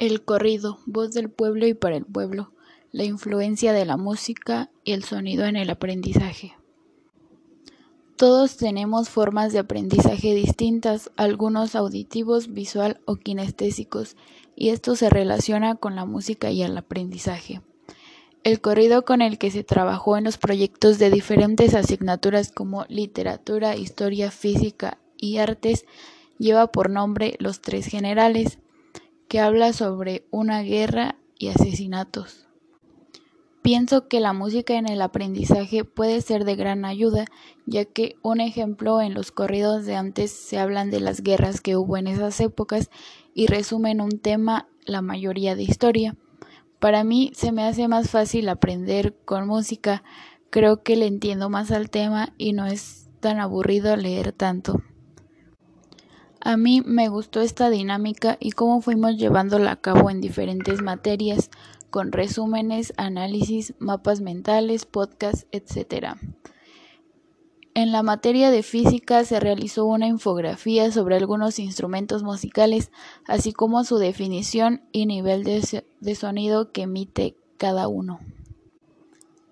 El corrido, voz del pueblo y para el pueblo, la influencia de la música y el sonido en el aprendizaje. Todos tenemos formas de aprendizaje distintas, algunos auditivos, visual o kinestésicos, y esto se relaciona con la música y el aprendizaje. El corrido con el que se trabajó en los proyectos de diferentes asignaturas como literatura, historia, física y artes lleva por nombre Los Tres Generales que habla sobre una guerra y asesinatos. Pienso que la música en el aprendizaje puede ser de gran ayuda, ya que un ejemplo en los corridos de antes se hablan de las guerras que hubo en esas épocas y resumen un tema la mayoría de historia. Para mí se me hace más fácil aprender con música, creo que le entiendo más al tema y no es tan aburrido leer tanto. A mí me gustó esta dinámica y cómo fuimos llevándola a cabo en diferentes materias, con resúmenes, análisis, mapas mentales, podcasts, etc. En la materia de física se realizó una infografía sobre algunos instrumentos musicales, así como su definición y nivel de, sonido que emite cada uno.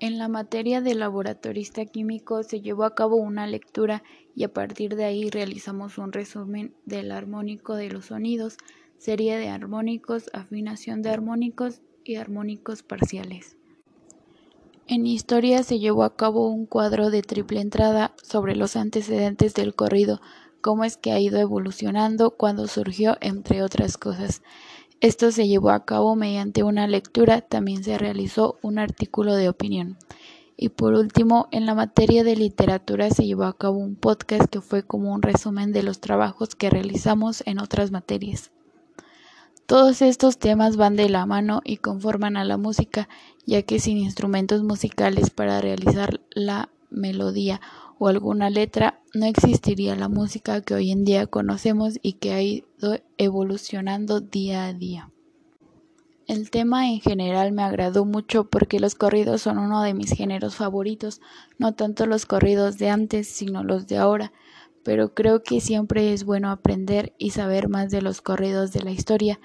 En la materia de laboratorista químico se llevó a cabo una lectura y a partir de ahí realizamos un resumen del armónico de los sonidos, serie de armónicos, afinación de armónicos y armónicos parciales. En historia se llevó a cabo un cuadro de triple entrada sobre los antecedentes del corrido, cómo es que ha ido evolucionando, cuando surgió, entre otras cosas. Esto se llevó a cabo mediante una lectura, también se realizó un artículo de opinión. Y por último, en la materia de literatura se llevó a cabo un podcast que fue como un resumen de los trabajos que realizamos en otras materias. Todos estos temas van de la mano y conforman a la música, ya que sin instrumentos musicales para realizar la melodía o alguna letra, no existiría la música que hoy en día conocemos y que ha ido evolucionando día a día. El tema en general me agradó mucho porque los corridos son uno de mis géneros favoritos, no tanto los corridos de antes, sino los de ahora, pero creo que siempre es bueno aprender y saber más de los corridos de la historia,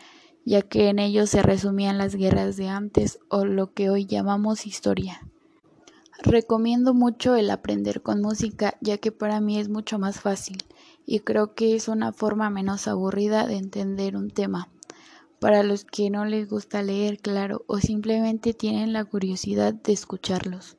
ya que en ellos se resumían las guerras de antes o lo que hoy llamamos historia. Recomiendo mucho el aprender con música ya que para mí es mucho más fácil y creo que es una forma menos aburrida de entender un tema. Para los que no les gusta leer, claro, o simplemente tienen la curiosidad de escucharlos.